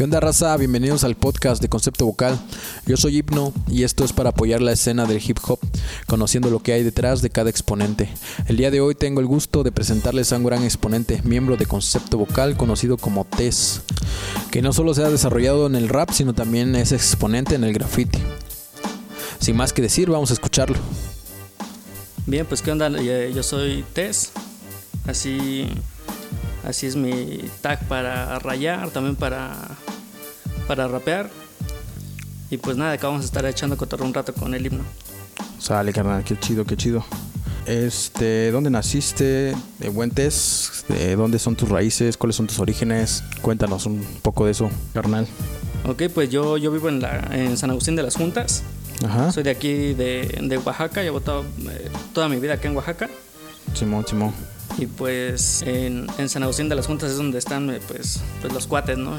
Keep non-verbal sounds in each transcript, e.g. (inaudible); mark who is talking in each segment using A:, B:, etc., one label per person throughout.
A: ¿Qué onda raza? Bienvenidos al podcast de Concepto Vocal. Yo soy Hipno y esto es para apoyar la escena del hip hop, conociendo lo que hay detrás de cada exponente. El día de hoy tengo el gusto de presentarles a un gran exponente, miembro de Concepto Vocal, conocido como Tess, que no solo se ha desarrollado en el rap, sino también es exponente en el graffiti. Sin más que decir, vamos a escucharlo.
B: Bien, pues qué onda, yo soy Tess, así Así es mi tag para rayar, también para, para rapear. Y pues nada, acá vamos a estar echando cotorro un rato con el himno.
A: Sale, carnal, qué chido, qué chido. Este, ¿dónde naciste? ¿De Buentes? ¿De dónde son tus raíces? ¿Cuáles son tus orígenes? Cuéntanos un poco de eso, carnal.
B: Ok, pues yo, yo vivo en, la, en San Agustín de las Juntas. Ajá. Soy de aquí, de, de Oaxaca. Llevo toda, eh, toda mi vida aquí en Oaxaca.
A: Simón, Simón.
B: Y pues en, San Agustín de las Juntas es donde están eh, pues, pues los cuates, ¿no?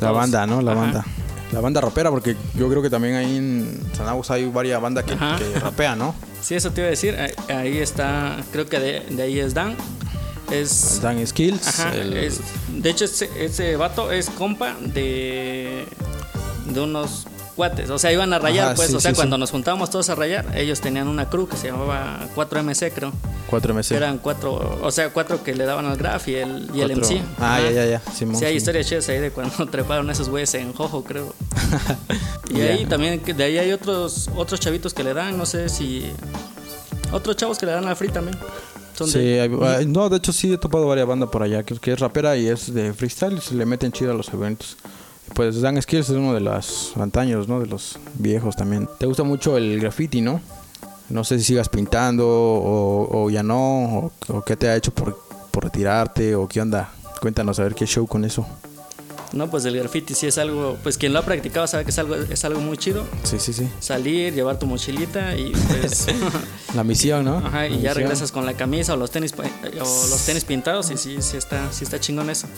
A: la banda, ¿no? La banda. La banda rapera, porque yo creo que también ahí en San Agustín hay varias bandas que, rapean, ¿no?
B: Sí, eso te iba a decir. Ahí está, creo que de, ahí es Dan. Es,
A: Dan Skills.
B: Ajá, de hecho, ese, ese vato es compa de, de unos cuates. O sea, iban a rayar, pues. o sea, cuando nos juntábamos todos a rayar, ellos tenían una crew que se llamaba 4MC, creo.
A: 4MC.
B: Eran cuatro, o sea, cuatro que le daban al graph y el, y el MC.
A: Ah, ya, ya, ya.
B: sí, hay historias chidas ahí de cuando (laughs) treparon esos güeyes en Jojo, creo. (laughs) y ahí también, de ahí hay otros, otros chavitos que le dan, no sé si. Otros chavos que le dan al free también.
A: sí, no, de hecho sí he topado varias bandas por allá, que, que es rapera y es de freestyle y se le meten chido a los eventos. Pues Dan Skills es uno de los antaños, ¿no? De los viejos también. Te gusta mucho el graffiti, ¿no? No sé si sigas pintando o, ya no, o, qué te ha hecho por, por retirarte, o qué onda. Cuéntanos a ver qué show con eso.
B: No, pues el graffiti sí es algo, pues quien lo ha practicado sabe que es algo, es algo muy chido.
A: Sí, sí, sí.
B: Salir, llevar tu mochilita y pues... (laughs)
A: la misión, ¿no?
B: Ajá, y ya regresas con la camisa o los tenis, o los tenis pintados y sí, sí está, sí está chingón eso.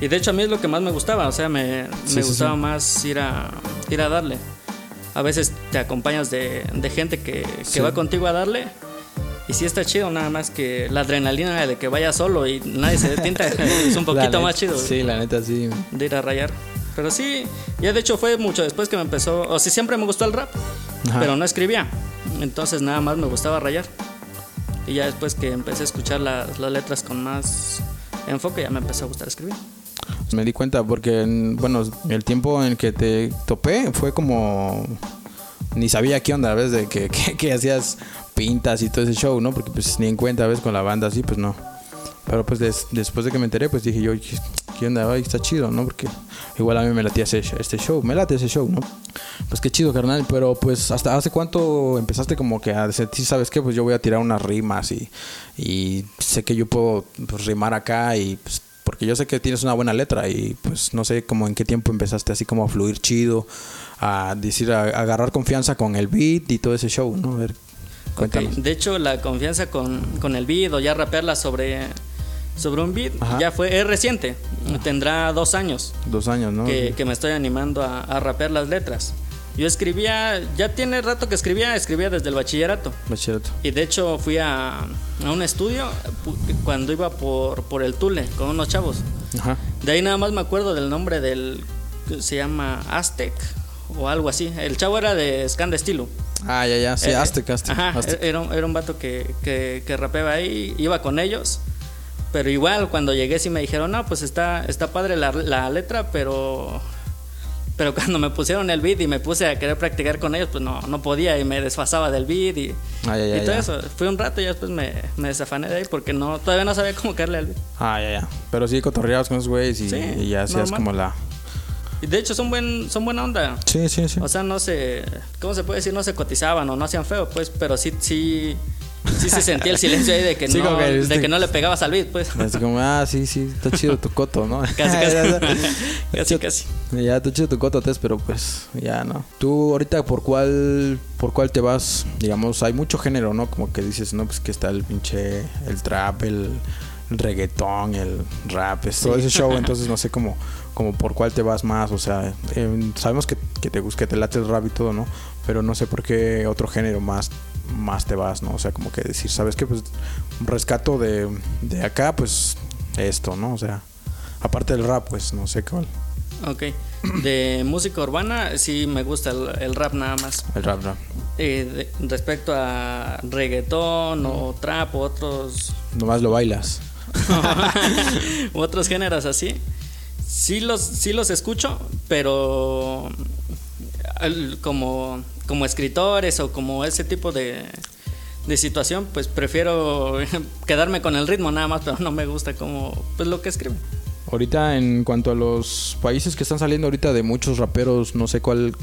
B: Y de hecho a mí es lo que más me gustaba, o sea, me, me gustaba más ir a, ir a darle. A veces te acompañas de, de gente que, que va contigo a darle y sí está chido, nada más que la adrenalina de que vaya solo y nadie se detienta (laughs) es un poquito más chido.
A: Sí, la neta sí.
B: De ir a rayar. Pero sí, ya de hecho fue mucho después que me empezó, o sí, siempre me gustó el rap, pero no escribía. Entonces nada más me gustaba rayar. Y ya después que empecé a escuchar las, las letras con más enfoque, ya me empezó a gustar escribir.
A: Me di cuenta porque, bueno, el tiempo en que te topé fue como ni sabía qué onda, ¿ves? De (laughs) que, que, hacías pintas y todo ese show, ¿no? Porque pues ni en cuenta, ¿ves? Con la banda así, pues no. Pero pues después de que me enteré, pues dije yo, ¿qué onda? Ay, está chido, ¿no? Porque igual a mí me latía ese, este show, me late ese show, ¿no? Pues qué chido, carnal. Pero pues hasta hace cuánto empezaste como que a decir, ¿sabes qué? Pues yo voy a tirar unas rimas y, y sé que yo puedo pues, rimar acá y pues porque yo sé que tienes una buena letra y pues no sé cómo en qué tiempo empezaste así como a fluir chido, a decir, a, agarrar confianza con el beat y todo ese show, ¿no? A ver,
B: cuéntanos. De hecho, la confianza con, con, el beat o ya rapearla sobre, sobre un beat ya fue, es reciente, tendrá dos años.
A: Dos años, ¿no?
B: Que, que me estoy animando a, a rapear las letras. Yo escribía, ya tiene rato que escribía, escribía desde el bachillerato.
A: Bachillerato.
B: Y de hecho fui a, a un estudio cuando iba por, por el Tule con unos chavos. Ajá. De ahí nada más me acuerdo del nombre del, se llama Aztec o algo así. El chavo era de Scan de Estilo.
A: Ah, ya, ya, sí, eh, Aztec, Aztec.
B: Ajá, Era, un, era un vato que, que, que rapeaba ahí, iba con ellos. Pero igual cuando llegué sí me dijeron, no, pues está, está padre la, la letra, pero pero (laughs) cuando me pusieron el beat y me puse a querer practicar con ellos, pues no, no podía y me desfasaba del beat y, ah, y todo eso. Fui un rato y después me, me desafané de ahí porque no, todavía no sabía cómo caerle al beat.
A: Ah, ya, ya. Pero sí cotorreabas con esos güeyes y, ya hacías como la...
B: Y de hecho son, buen, son buena onda.
A: Sí, sí, sí.
B: O sea, no se... ¿Cómo se puede decir? No se cotizaban o no hacían feo, pues, pero sí, sí sí se sentía el silencio ahí de que, no, de que no le pegabas al beat, pues.
A: Así como, ah, sí, sí, está chido tu coto, ¿no? (laughs)
B: casi, (laughs) casi. (laughs) casi, casi.
A: Ya, está chido tu coto, Tess, pero pues, ya, ¿no? Tú ahorita, ¿por cuál, por cuál te vas? Digamos, hay mucho género, ¿no? Como que dices, no, pues que está el pinche, el trap, el, reggaetón, el rap, todo ese show, entonces no sé cómo, como por cuál te vas más, o sea, em, sabemos que, que, te, que te late el rap y todo, ¿no? Pero no sé por qué otro género más más te vas, ¿no? O sea, como que decir, ¿sabes qué? Pues un rescato de, de acá, pues esto, ¿no? O sea, Aparte del rap, pues no sé cuál.
B: Ok. De (clears throat) música urbana, sí me gusta el, rap nada más.
A: El rap, rap.
B: Eh, respecto a reggaetón o trap o otros.
A: Nomás lo bailas. (laughs) (laughs)
B: otros géneros así. Sí los, sí los escucho, pero como, como escritores o como ese tipo de, de situación, pues prefiero (laughs) quedarme con el ritmo nada más, pero no me gusta como pues lo que escribo.
A: Ahorita en cuanto a los países que están saliendo ahorita de muchos raperos, no sé cuál,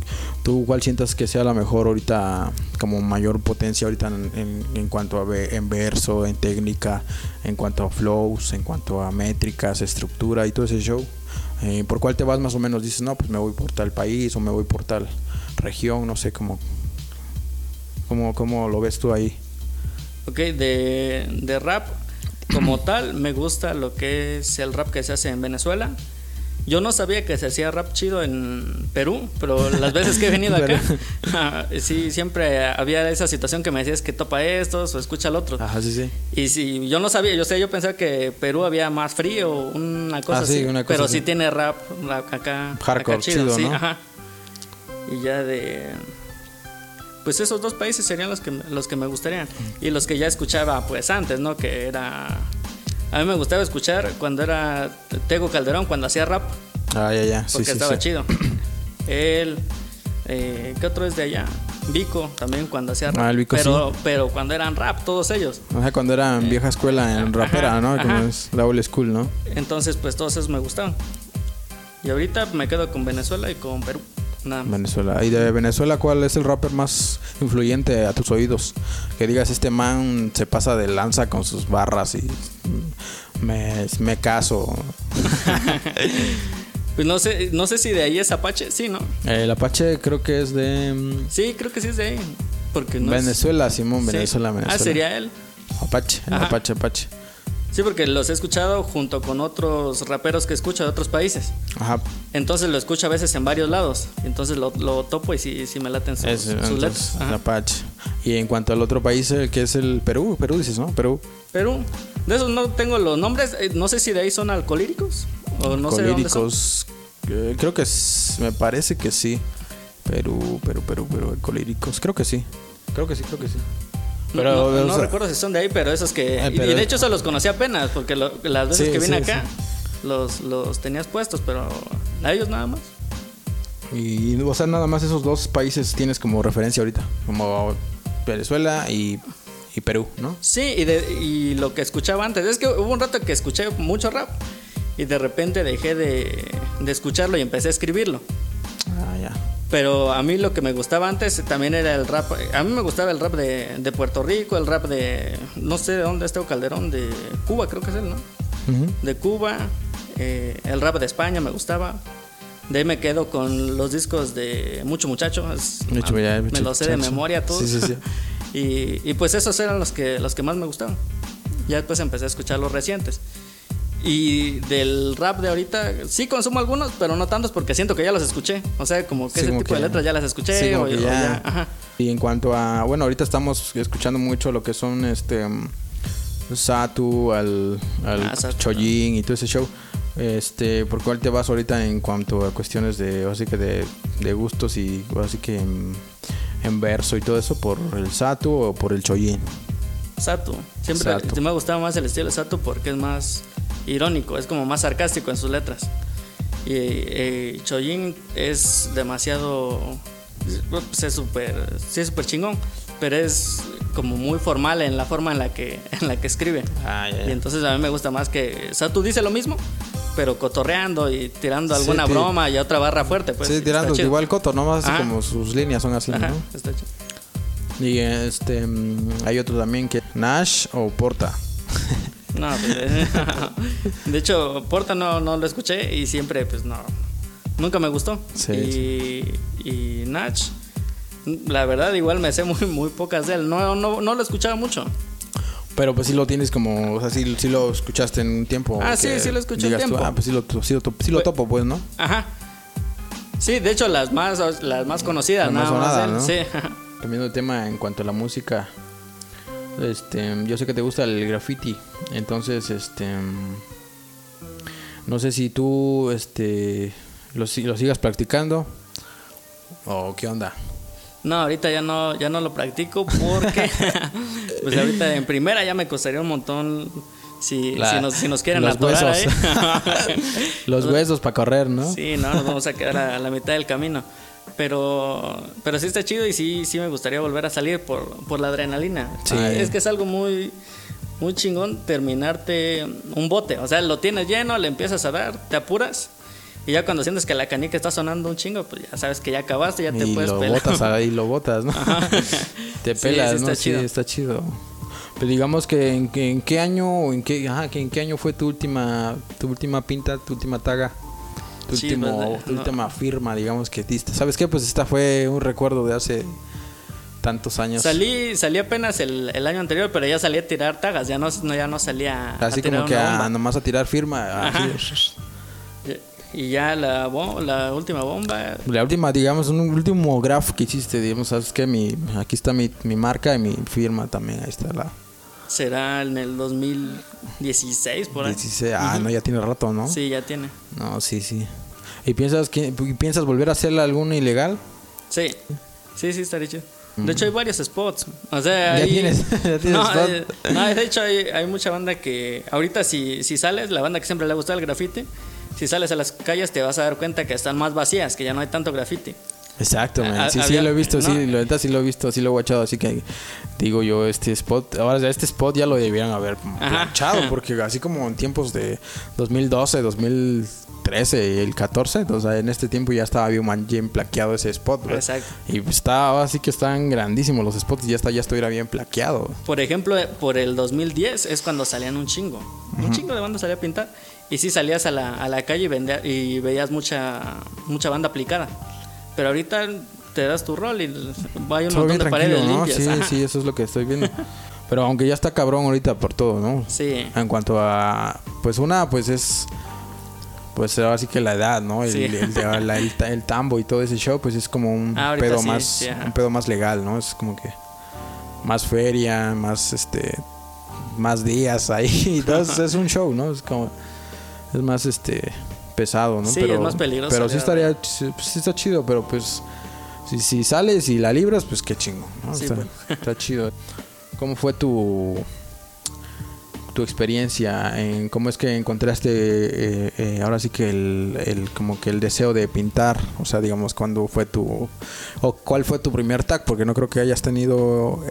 A: tú cuál sientas que sea la mejor ahorita como mayor potencia ahorita en, en, cuanto a en verso, en técnica, en cuanto a flows, en cuanto a métricas, estructura y todo ese show. Eh, ¿Por cuál te vas más o menos? Dices, no, pues me voy por tal país o me voy por tal región, no sé cómo, cómo, cómo lo ves tú ahí.
B: Ok, de, de rap como (clears throat) tal, me gusta lo que es el rap que se hace en Venezuela. Yo no sabía que se hacía rap chido en Perú, pero las veces que he venido acá, (laughs) (laughs) sí, siempre había esa situación que me decías que topa estos o escucha al otro.
A: Ajá, sí, sí.
B: Y si yo no sabía, yo sé, yo pensaba que Perú había más frío, una cosa ah, así. pero sí tiene rap acá.
A: Hardcore, chido, sí, Ajá.
B: Y ya de pues esos dos países serían los que, los que me gustarían. Y los que ya escuchaba pues antes, ¿no? Que era... A mí me gustaba escuchar cuando era Tego Calderón, cuando hacía rap.
A: Ah, ya, ya.
B: Porque estaba chido. (clears throat) Él, eh, ¿qué otro es de allá? Vico también cuando hacía rap. Ah, el Vico pero, pero cuando eran rap, todos ellos.
A: O sea, cuando eran eh, vieja escuela en rapera, ¿no? Como es la old school, ¿no?
B: Entonces, pues todos esos me gustaban. Y ahorita me quedo con Venezuela y con Perú.
A: Venezuela. ¿Y de Venezuela cuál es el rapper más influyente a tus oídos? Que digas, este man se pasa de lanza con sus barras y me, me caso. (laughs)
B: pues no sé, no sé si de ahí es Apache, sí, ¿no?
A: El Apache creo que es de... Mm,
B: sí, creo que sí es de ahí. Porque
A: Venezuela, Simón, Venezuela, Venezuela.
B: Ah, sería él.
A: Apache, Apache, Apache.
B: Sí, porque los he escuchado junto con otros raperos que escucho de otros países. Ajá. Entonces lo escucho a veces en varios lados. Entonces lo, topo y sí, sí me laten sus, sus letras.
A: Apache. Y en cuanto al otro país, el que es el Perú, Perú dices, ¿no? Perú.
B: Perú. De esos no tengo los nombres. Eh, no sé si de ahí son alcohólicos o no sé de dónde son.
A: Eh, creo que me parece que sí. Perú, Perú, Perú, Perú, alcohólicos. Creo que sí. Creo que sí, creo que sí.
B: Pero, no, recuerdo si son de ahí, pero esos que... Eh, y de hecho se los conocí apenas, porque las veces que vine acá los, los tenías puestos, pero a ellos nada más.
A: Y, o sea, nada más esos dos países tienes como referencia ahorita, como Venezuela y, Perú, ¿no?
B: Sí, y, de, y lo que escuchaba antes, es que hubo un rato que escuché mucho rap y de repente dejé de, de escucharlo y empecé a escribirlo.
A: Ah.
B: Pero a mí lo que me gustaba antes también era el rap. A mí me gustaba el rap de, de Puerto Rico, el rap de. No sé de dónde está Calderón, de Cuba, creo que es él, ¿no? De Cuba, eh, el rap de España me gustaba. De ahí me quedo con los discos de Mucho Muchacho. me lo sé de memoria todos. Sí, sí, sí. (laughs) y, y, pues esos eran los que, los que más me gustaban. Ya después empecé a escuchar los recientes. Y del rap de ahorita, sí consumo algunos, pero no tantos porque siento que ya los escuché. O sea, como que ese tipo de letras ya las escuché.
A: Y en cuanto a, bueno, ahorita estamos escuchando mucho lo que son este Satu, al, al ah, y todo ese show. Este, ¿por cuál te vas ahorita en cuanto a cuestiones de, así que de, gustos y así que en, verso y todo eso? ¿Por el Satu o por el Chojin?
B: Satu. Siempre me ha gustado más el estilo de Satu porque es más irónico, es como más sarcástico en sus letras. Y eh, es demasiado. Pues es súper sí es súper chingón, pero es como muy formal en la forma en la que, (laughs) en la que escribe. Ah, y entonces a mí me gusta más que. Satu dice lo mismo, pero cotorreando y tirando alguna broma y otra barra fuerte. Pues,
A: sí, tirando igual coto, ¿no? Más como sus líneas son así, ¿no? Está chido. Y este, mm, hay otro también que Nash o Porta.
B: No, pues, (laughs) de hecho, Porta no, no lo escuché y siempre, pues no, nunca me gustó. y, y Nach, la verdad, igual me sé muy, muy pocas de él. No, no, no lo escuchaba mucho.
A: Pero pues sí lo tienes como, o sea, sí, sí lo escuchaste en un tiempo.
B: Ah, sí, sí lo escuché en tiempo.
A: ah, pues sí lo, sí lo, sí lo topo, pues, ¿no?
B: Ajá. Sí, de hecho las más, las más conocidas, nada más. ¿no? Sí.
A: Cambiando de tema en cuanto a la música, este, yo sé que te gusta el graffiti, entonces, este, No sé si tú este, lo, lo sigas practicando o qué onda.
B: No, ahorita ya no, ya no lo practico porque (laughs) pues ahorita en primera ya me costaría un montón si, si, nos, quieren los atorar huesos. (laughs)
A: los huesos para correr, ¿no?
B: Sí, no, nos vamos a quedar a la mitad del camino. Pero, pero sí está chido y sí, sí me gustaría volver a salir por, por la adrenalina. Sí. Ah, es que es algo muy, muy chingón terminarte un bote. O sea, lo tienes lleno, le empiezas a dar, te apuras. Y ya cuando sientes que la canica está sonando un chingo, pues ya sabes que ya acabaste, ya te puedes
A: lo Botas ahí lo botas, ¿no? (laughs) te pelas, ¿no? Sí, está chido. Pero digamos que en, en qué año, en qué, ajá, que en qué año fue tu última, tu última pinta, tu última taga tu, último, pues, última firma, digamos, que diste. ¿Sabes qué? Pues esta fue un recuerdo de hace tantos años.
B: Salí, salí apenas el, el año anterior, pero ya salí a tirar tagas, ya no, ya no salía
A: Así como que a, nomás a tirar firma.
B: Y ya la, la última bomba.
A: La última, digamos, un último graph que hiciste, digamos, ¿sabes qué? Mi, aquí está mi, mi marca y mi firma también, ahí está la...
B: Será en el 2016, por ahí. 16,
A: ah, no, ya tiene rato, ¿no?
B: Sí, ya tiene.
A: No, sí, sí. ¿Y piensas, que, piensas volver a hacer alguna ilegal?
B: Sí, sí, sí, está dicho. De hecho, hay varios spots. O sea,
A: ¿Ya tienes, (laughs) ¿ya tienes
B: no, eh, no, de hecho, hay, hay, mucha banda que. Ahorita, si, si sales, la banda que siempre le ha gustado el graffiti, si sales a las calles, te vas a dar cuenta que están más vacías, que ya no hay tanto graffiti.
A: Exacto, man. Sí, sí, lo he visto, sí, lo, sí lo he visto, sí lo he guachado, así que digo yo, este spot, ahora ya este spot ya lo debieran haber planchado, (laughs) porque así como en tiempos de 2012, 2013 y el 14, entonces en este tiempo ya estaba bien, bien plaqueado ese spot, Exacto. Y está, así que están grandísimos los spots ya, está, ya estuviera bien plaqueado.
B: Por ejemplo, por el 2010 es cuando salían un chingo, un chingo de banda salía a pintar. Y sí salías a la, a la calle y, y veías mucha, mucha banda aplicada. Pero ahorita te das tu rol y hay un montón de paredes ¿no?
A: Sí, sí, eso es lo que estoy viendo. Pero aunque ya está cabrón ahorita por todo, ¿no?
B: Sí.
A: En cuanto a, pues una, pues es, pues así que la edad, ¿no? El, el, tambo y todo ese show, pues es como un ah, pedo más, un pedo más legal, ¿no? Es como que más feria, más, este, más días ahí. Entonces es un show, ¿no? Es como, es más, este, pesado, ¿no?
B: Sí, pero, es más peligroso.
A: Pero sí estaría, sí, está chido, pero pues si, si sales y la libras, pues qué chingo, ¿no? está, pues. está chido. ¿Cómo fue tu tu experiencia en cómo es que encontraste eh, eh, ahora sí que el, como que el deseo de pintar o sea digamos cuándo fue tu o cuál fue tu primer tag porque no creo que hayas tenido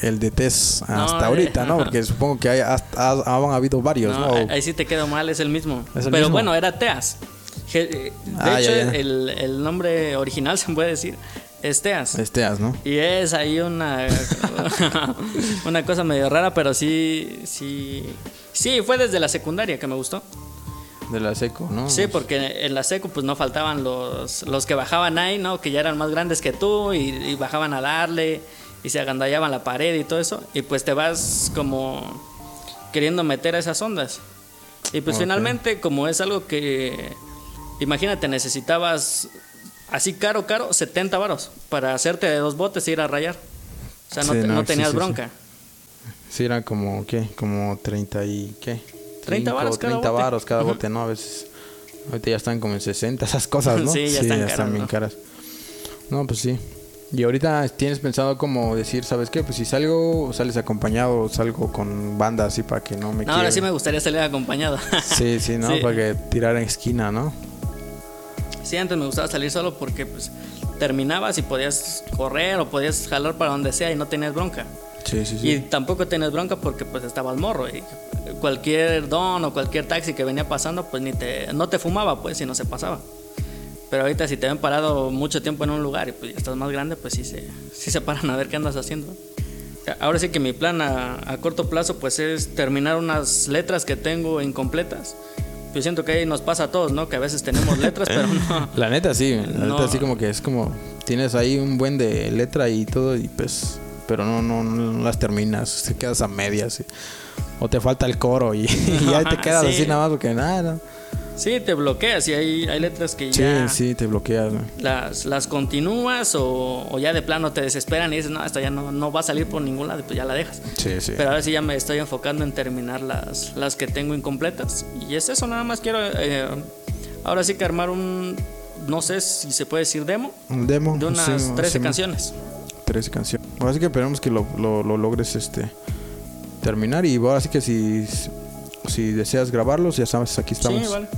A: el, de test hasta eh, ahorita no porque supongo que hay, han habido varios no,
B: ahí sí te quedó mal es el mismo. Pero bueno era teas. De ah, hecho El, el nombre original (laughs) se puede decir Esteas.
A: Esteas, ¿no?
B: Y es ahí una, (laughs) una cosa medio rara, pero sí, sí, sí, fue desde la secundaria que me gustó.
A: De la seco, ¿no?
B: Sí, porque en la seco pues no faltaban los, los que bajaban ahí, ¿no? Que ya eran más grandes que tú y, bajaban a darle y se agandallaban la pared y todo eso. Y pues te vas como queriendo meter a esas ondas. Y pues finalmente como es algo que, imagínate, necesitabas así caro, caro, 70 varos para hacerte de dos botes e ir a rayar. O sea, no, tenías bronca.
A: Sí, era como, ¿qué? Como 30 y, ¿qué?
B: 30 varos cada
A: 30 varos cada bote, ¿no? A veces, ahorita ya están como en 60 esas cosas, ¿no? (laughs)
B: sí, ya están,
A: bien caras. No, pues sí. Y ahorita tienes pensado como decir, ¿sabes qué? Pues si salgo, sales acompañado, salgo con bandas así para que no me
B: No, ahora sí me gustaría salir acompañado.
A: sí, sí, ¿no? (laughs) Para que tirar en esquina, ¿no?
B: Sí, antes me gustaba salir solo porque pues terminabas y podías correr o podías jalar para donde sea y no tenías bronca.
A: Sí, sí, sí.
B: Y tampoco tenías bronca porque pues estabas morro y cualquier don o cualquier taxi que venía pasando pues ni te, no te fumaba pues si no se pasaba. Pero ahorita si te ven parado mucho tiempo en un lugar y pues ya estás más grande pues sí se, sí se paran a ver qué andas haciendo. Ahora sí que mi plan a, a corto plazo pues es terminar unas letras que tengo incompletas yo siento que ahí nos pasa a todos, ¿no? Que a veces tenemos letras, (laughs) pero no.
A: La neta sí, la neta sí como que es como tienes ahí un buen de letra y todo y pues pero no no, no las terminas, te quedas a medias o te falta el coro y, (laughs) ya te (laughs) quedas así nada más porque nada.
B: Sí, te bloqueas y hay, hay letras que
A: Sí,
B: ya
A: sí, te bloqueas,
B: las, las continúas o, o ya de plano te desesperan y dices, no, esta ya no, no va a salir por ningún lado y pues ya la dejas.
A: Sí, sí.
B: Pero ahora sí ya me estoy enfocando en terminar las, las que tengo incompletas. Y es eso, nada más quiero eh, ahora sí que armar un, no sé si se puede decir demo,
A: Un demo.
B: de unas
A: sí,
B: 13
A: sí,
B: canciones.
A: 13 canciones. Ahora sí que esperemos que lo, lo, lo logres este terminar y ahora sí que si si deseas grabarlos, ya sabes, aquí estamos.
B: Sí, vale.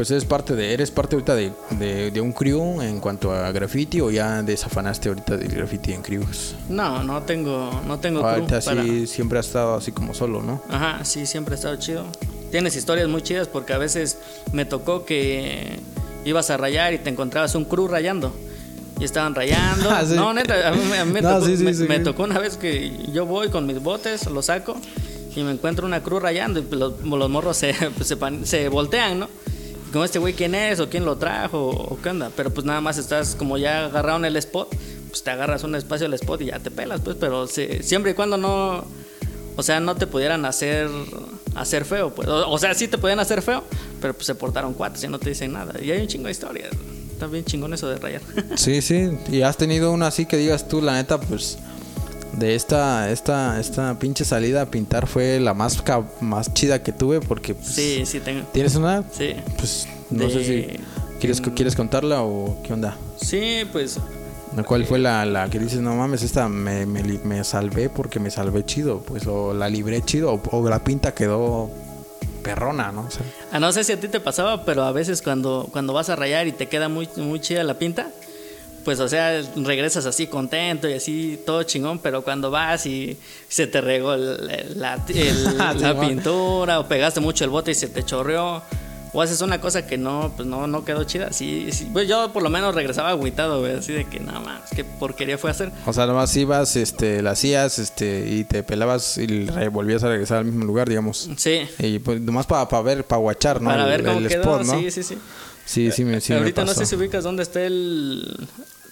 A: Pues eres parte de eres parte ahorita de, de, de un crew en cuanto a graffiti o ya desafanaste ahorita del graffiti en crews.
B: No, no tengo, no tengo crew
A: Ahorita
B: para-
A: sí siempre has estado así como solo, ¿no?
B: Ajá, sí, siempre ha estado chido. Tienes historias muy chidas porque a veces me tocó que ibas a rayar y te encontrabas un crew rayando. Y estaban rayando. (laughs)
A: Ah, sí.
B: No, neta, a mí, me- a mí me, (laughs)
A: No,
B: tocó,
A: sí, sí,
B: me- tocó una vez que yo voy con mis botes, los saco y me encuentro una cruz rayando y los, los morros se, (laughs) pues, se voltean, ¿no? Como este güey, ¿quién es? ¿O quién lo trajo? ¿O qué onda? Pero pues nada más estás como ya agarrado en el spot, pues te agarras un espacio del spot y ya te pelas, pues. Pero siempre y cuando no, o sea, no te pudieran hacer, hacer feo, pues. O, o sea, sí te podían hacer feo, pero pues se portaron cuatro y no te dicen nada. Y hay un chingo de historias. Está bien chingón eso de rayar.
A: Sí, sí. ¿Y has tenido una así que digas tú, la neta, pues de esta esta esta pinche salida a pintar fue la más más chida que tuve porque pues,
B: sí, sí, tengo.
A: ¿Tienes una?
B: Sí.
A: Pues no
B: De-
A: sé si quieres
B: en-
A: quieres contarla o qué onda.
B: Sí, pues
A: ¿Cuál fue la, la que dices, no mames, esta me, me, me salvé porque me salvé chido? Pues o la libré chido o, o la pinta quedó perrona, ¿no? O sea,
B: Ah, no sé si a ti te pasaba, pero a veces cuando, cuando vas a rayar y te queda muy, muy chida la pinta, pues o sea, regresas así contento y así todo chingón, pero cuando vas y se te regó el- el- la, el- (laughs) la
A: Simón.
B: pintura o pegaste mucho el bote y se te chorreó. O haces una cosa que no, pues no, no quedó chida. Sí, sí. Pues yo por lo menos regresaba agüitado, güey. Así de que nada más, qué porquería fue hacer.
A: o sea, nomás ibas, este, la hacías, este, y te pelabas y volvías a regresar al mismo lugar, digamos.
B: Sí.
A: Y pues nomás para ver, para guachar, ¿no?
B: Para
A: el,
B: ver cómo
A: el
B: quedó.
A: spot, ¿no?
B: Sí, sí, sí.
A: Sí, sí, me, sí me
B: Ahorita no sé si ubicas dónde está el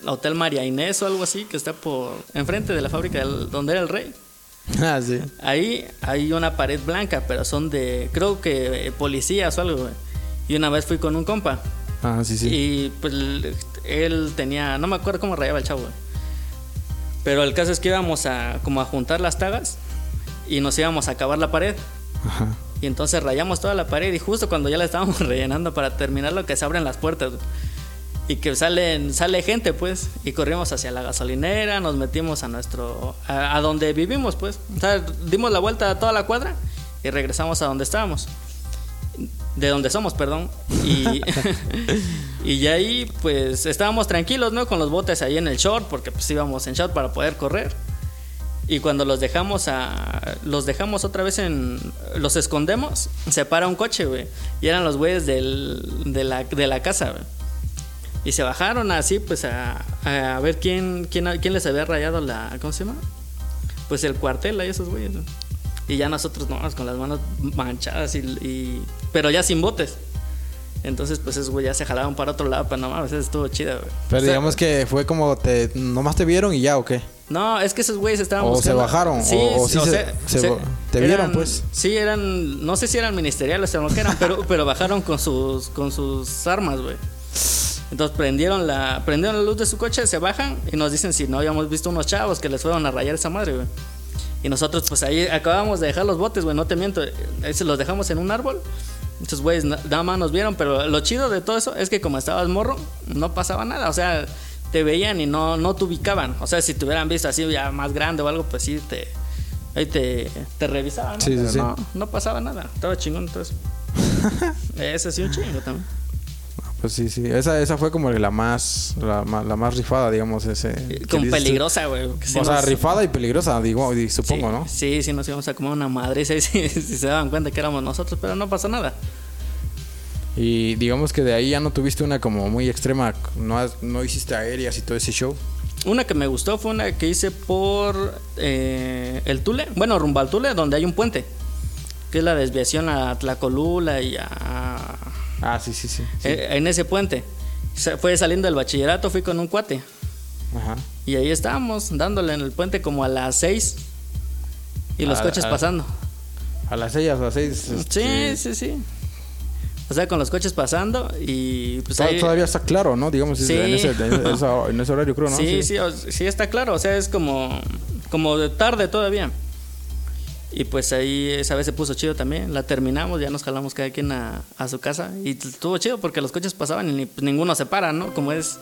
B: Hotel María Inés o algo así, que está por enfrente de la fábrica del- donde era el rey.
A: Ah, sí.
B: Ahí hay una pared blanca, pero son de, creo que eh, policías o algo, güey. Y una vez fui con un compa.
A: Ah, sí, sí.
B: Y pues él tenía, no me acuerdo cómo rayaba el chavo, güey. Pero el caso es que íbamos a como a juntar las tagas y nos íbamos a acabar la pared.
A: Ajá.
B: Y entonces rayamos toda la pared y justo cuando ya la estábamos (laughs) rellenando para terminar lo que se abren las puertas. Y que salen, sale gente, pues. Y corrimos hacia la gasolinera, nos metimos a nuestro. a, donde vivimos, pues. O sea, dimos la vuelta a toda la cuadra y regresamos a donde estábamos. De donde somos, perdón. Y, (laughs) y ahí, pues, estábamos tranquilos, ¿no? Con los botes ahí en el short, porque pues íbamos en short para poder correr. Y cuando los dejamos a. Los dejamos otra vez en. Los escondemos, se para un coche, güey. Y eran los güeyes del, de, la, de la casa, güey. Y se bajaron así, pues, a, a ver quién, quién, quién les había rayado la. ¿Cómo se llama? Pues el cuartel a esos güeyes, ¿no? Y ya nosotros, no, con las manos manchadas y. y- pero ya sin botes. Entonces, pues esos güeyes ya se jalaban para otro lado, pero no mames, estuvo chido, güey.
A: Pero
B: O sea,
A: digamos que fue como te nomás te vieron y ya o qué?
B: No, es que esos güeyes estaban
A: O se
B: buscando-
A: bajaron, o- o sí se- se- te vieron, pues.
B: Sí, eran, no sé si eran ministeriales o lo que eran, pero, pero bajaron con sus, con sus armas, güey. Entonces prendieron la, prendieron la luz de su coche, se bajan y nos dicen si no habíamos visto unos chavos que les fueron a rayar esa madre, güey. Y nosotros pues ahí acabamos de dejar los botes, güey, no te miento, ahí se los dejamos en un árbol. Estos güeyes na- nada más nos vieron, pero lo chido de todo eso es que como estabas morro, no pasaba nada, o sea, te veían y no, no te ubicaban. O sea, si te hubieran visto así ya más grande o algo, pues sí, te, ahí te, te revisaban. ¿no?
A: Sí, sí.
B: No, no pasaba nada, estaba chingón eso. (laughs) Ese sí un chingo también.
A: Pues sí, sí. Esa, esa fue como la más, la, más rifada, digamos, ese.
B: Como peligrosa, güey.
A: o sea, rifada y peligrosa, digo, y supongo,
B: sí,
A: ¿no?
B: Sí, sí, nos íbamos a comer una madre si, si, si se daban cuenta que éramos nosotros, pero no pasó nada.
A: Y digamos que de ahí ya no tuviste una como muy extrema, no, has- no hiciste aéreas y todo ese show.
B: Una que me gustó fue una que hice por eh, el Tule, bueno, rumbo al Tule, donde hay un puente, que es la desviación a Tlacolula y a...
A: Ah, sí, sí, sí. sí.
B: eh, en ese puente. Fue saliendo del bachillerato, fui con un cuate.
A: Ajá.
B: Y ahí estábamos, dándole en el puente como a las 6. Y los
A: A-
B: coches
A: a-
B: pasando.
A: A las seis, a las seis.
B: Sí,
A: este,
B: sí, sí. O sea, con los coches pasando y pues
A: ahí... Todavía está claro, ¿no? Digamos, sí. en, ese, en, (laughs) ese, horario creo, ¿no?
B: Sí, sí, sí, está claro. O sea, es como, como de tarde todavía. Y pues ahí esa vez se puso chido también. La terminamos, ya nos jalamos cada quien a, a su casa. Y estuvo chido porque los coches pasaban y ni, pues, ninguno se para, ¿no? Como es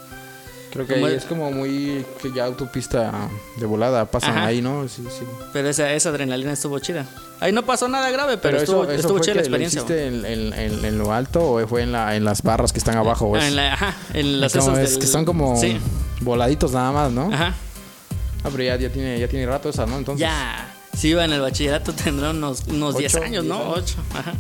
A: Creo que es como muy que ya autopista de volada pasan ahí, ¿no? Sí, sí.
B: Pero esa, esa adrenalina estuvo chida. Ahí no pasó nada grave, pero, estuvo, estuvo chida la experiencia.
A: ¿Lo hiciste en, en, en, lo alto o fue en, la, en las barras que están abajo?
B: Ah, en la, ajá, en las
A: es, que son como voladitos nada más, ¿no? Ajá. Ah, pero ya, ya, tiene, ya tiene rato esa, ¿no? Entonces.
B: Ya. Si iba en el bachillerato (laughs) tendrá unos, unos 10 años, ¿no? 8. Ajá.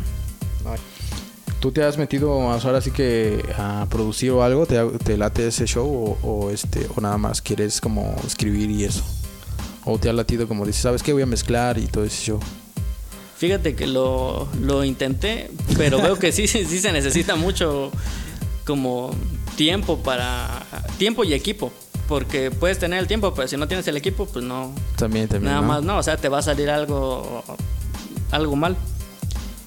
A: ¿Tú te has metido ahora sí que a producir o algo? ¿Te, te late ese show o, este o nada más quieres como escribir y eso? ¿O te ha latido como dices, sabes qué voy a mezclar y todo ese show?
B: Fíjate que lo, lo intenté, pero veo que sí, sí se necesita mucho como tiempo para tiempo y equipo porque puedes tener el tiempo pero si no tienes el equipo pues no
A: también también
B: nada más no o sea te va a salir algo algo mal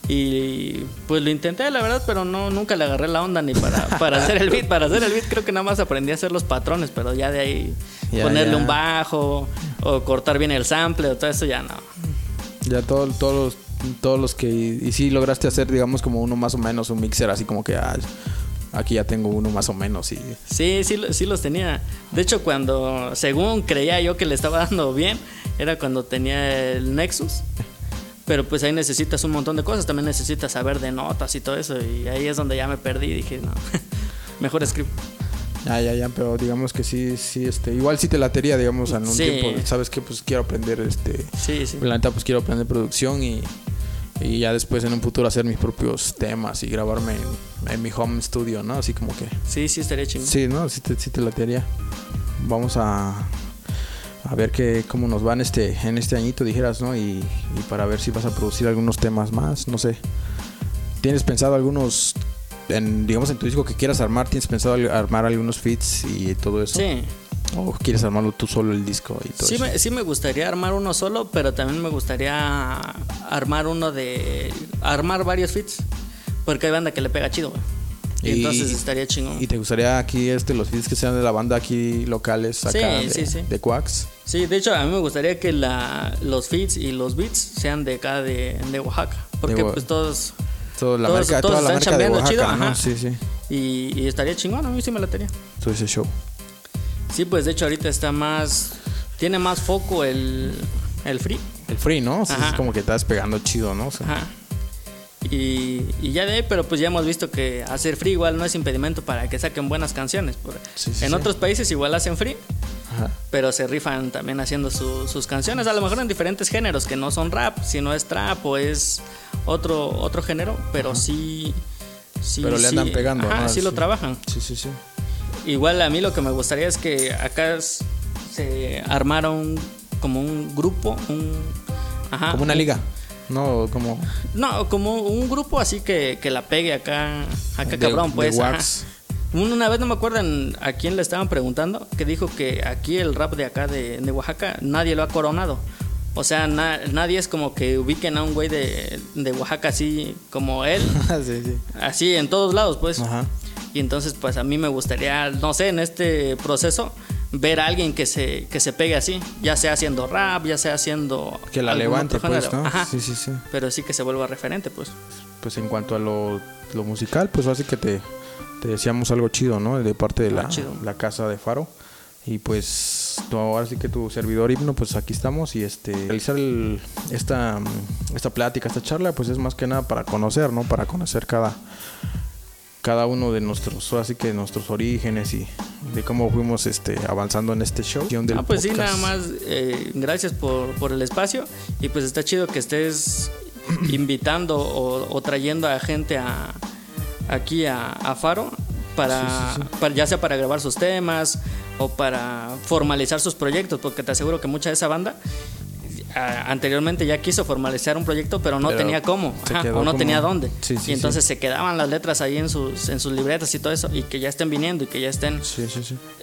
B: y pues lo intenté, la verdad, pero no nunca le agarré la onda ni para, (laughs) para hacer el beat. Para hacer el beat creo que nada más aprendí a hacer los patrones, pero ya de ahí ponerle un bajo o cortar bien el sample o todo eso ya no.
A: Ya todos todos todos los que... Y sí lograste hacer, digamos, como uno más o menos, un mixer así como que... Ah, aquí ya tengo uno más o menos y...
B: Sí, sí, sí los tenía. De hecho, cuando, según creía yo que le estaba dando bien, era cuando tenía el Nexus pero pues ahí necesitas un montón de cosas, también necesitas saber de notas y todo eso, y ahí es donde ya me perdí, dije, no, (laughs) mejor escribo.
A: Ya, ya, ya, pero digamos que sí, sí, este, igual sí te latería, digamos, en un tiempo, sabes que pues quiero aprender, este,
B: sí, sí.
A: la neta pues quiero aprender producción y, y ya después en un futuro hacer mis propios temas y grabarme en, mi home studio, ¿no? Así como que...
B: Sí, sí, estaría chingón.
A: Sí, ¿no? Sí te, sí te latería. Vamos a, a ver qué, cómo nos van este, en este añito, dijeras, ¿no? Y, para ver si vas a producir algunos temas más, no sé. ¿Tienes pensado algunos, en, digamos, en tu disco que quieras armar? ¿Tienes pensado armar algunos fits y todo eso?
B: Sí.
A: ¿O quieres armarlo tú solo el disco y todo
B: sí
A: eso?
B: Me, sí me gustaría armar uno solo, pero también me gustaría armar uno de... Armar varios fits. Porque hay banda que le pega chido, güey. Y, entonces estaría chingón.
A: ¿Y te gustaría aquí este, los beats que sean de la banda aquí locales acá de, de Quacks?
B: Sí, de hecho a mí me gustaría que la, los feeds y los beats sean de acá de, de Oaxaca. Porque pues todos...
A: Todo la todos, marca, toda la marca de Oaxaca, chido, ¿no? Sí, sí.
B: Y, y, estaría chingón, a mí sí me la tenía.
A: Todo ese show.
B: Sí, pues de hecho ahorita está más... Tiene más foco el, el free.
A: El free, ¿no? es como que estás pegando chido, ¿no?
B: Ajá. Y, ya de ahí, pero pues ya hemos visto que hacer free igual no es impedimento para que saquen buenas canciones. en otros países igual hacen free, pero se rifan también haciendo sus canciones, a lo mejor en diferentes géneros, que no son rap, si no es trap o es otro, otro género, pero sí, sí...
A: Pero le andan pegando.
B: Ajá, sí lo trabajan.
A: Sí, sí, sí.
B: Igual a mí lo que me gustaría es que acá se armara un, como un grupo, un...
A: como una liga. No, como.
B: No, como un grupo así que, que la pegue acá, acá cabrón, pues. Una vez no me acuerdo a quién le estaban preguntando, que dijo que aquí el rap de acá de, de Oaxaca nadie lo ha coronado. O sea, nadie es como que ubiquen a un güey de, de Oaxaca así como él. (laughs)
A: sí, sí.
B: Así en todos lados, pues. Ajá. Y entonces, pues a mí me gustaría, no sé, en este proceso, ver a alguien que se, que se pegue así, ya sea haciendo rap, ya sea haciendo...
A: Que la levante, pues, ¿no? Sí, sí, sí.
B: Pero sí que se vuelva referente, pues.
A: Pues en cuanto a lo, lo musical, pues así que te, te decíamos algo chido, ¿no? De parte de la, la casa de Faro. Y pues ahora sí que tu servidor himno, pues aquí estamos y este realizar esta, esta plática, esta charla, pues es más que nada para conocer, ¿no? Para conocer cada, cada uno de nuestros, así que nuestros orígenes y de cómo fuimos este, avanzando en este show.
B: ah, pues sí, nada más, eh, gracias por, por, el espacio y pues está chido que estés (clears throat) invitando o, trayendo a gente a, aquí a, Faro para, para, ya sea para grabar sus temas o para formalizar sus proyectos, porque te aseguro que mucha de esa banda anteriormente ya quiso formalizar un proyecto, pero no tenía cómo, o no tenía dónde. y entonces se quedaban las letras ahí en sus, en sus libretas y todo eso, y que ya estén viniendo y que ya estén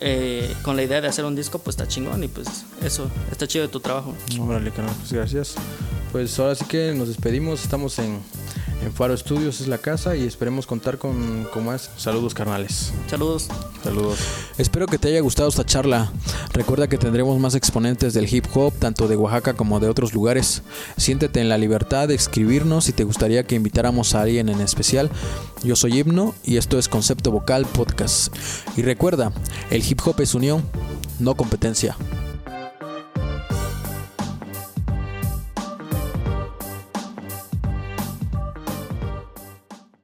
B: eh, con la idea de hacer un disco, pues está chingón y pues eso, está chido de tu trabajo.
A: Órale, pues gracias. Pues ahora sí que nos despedimos, estamos en, En Faro Studios es la casa y esperemos contar con, con más. Saludos, carnales.
B: Saludos.
A: Saludos. Espero que te haya gustado esta charla. Recuerda que tendremos más exponentes del hip hop, tanto de Oaxaca como de otros lugares. Siéntete en la libertad de escribirnos si te gustaría que invitáramos a alguien en especial. Yo soy Himno y esto es Concepto Vocal Podcast. Y recuerda, el hip hop es unión, no competencia.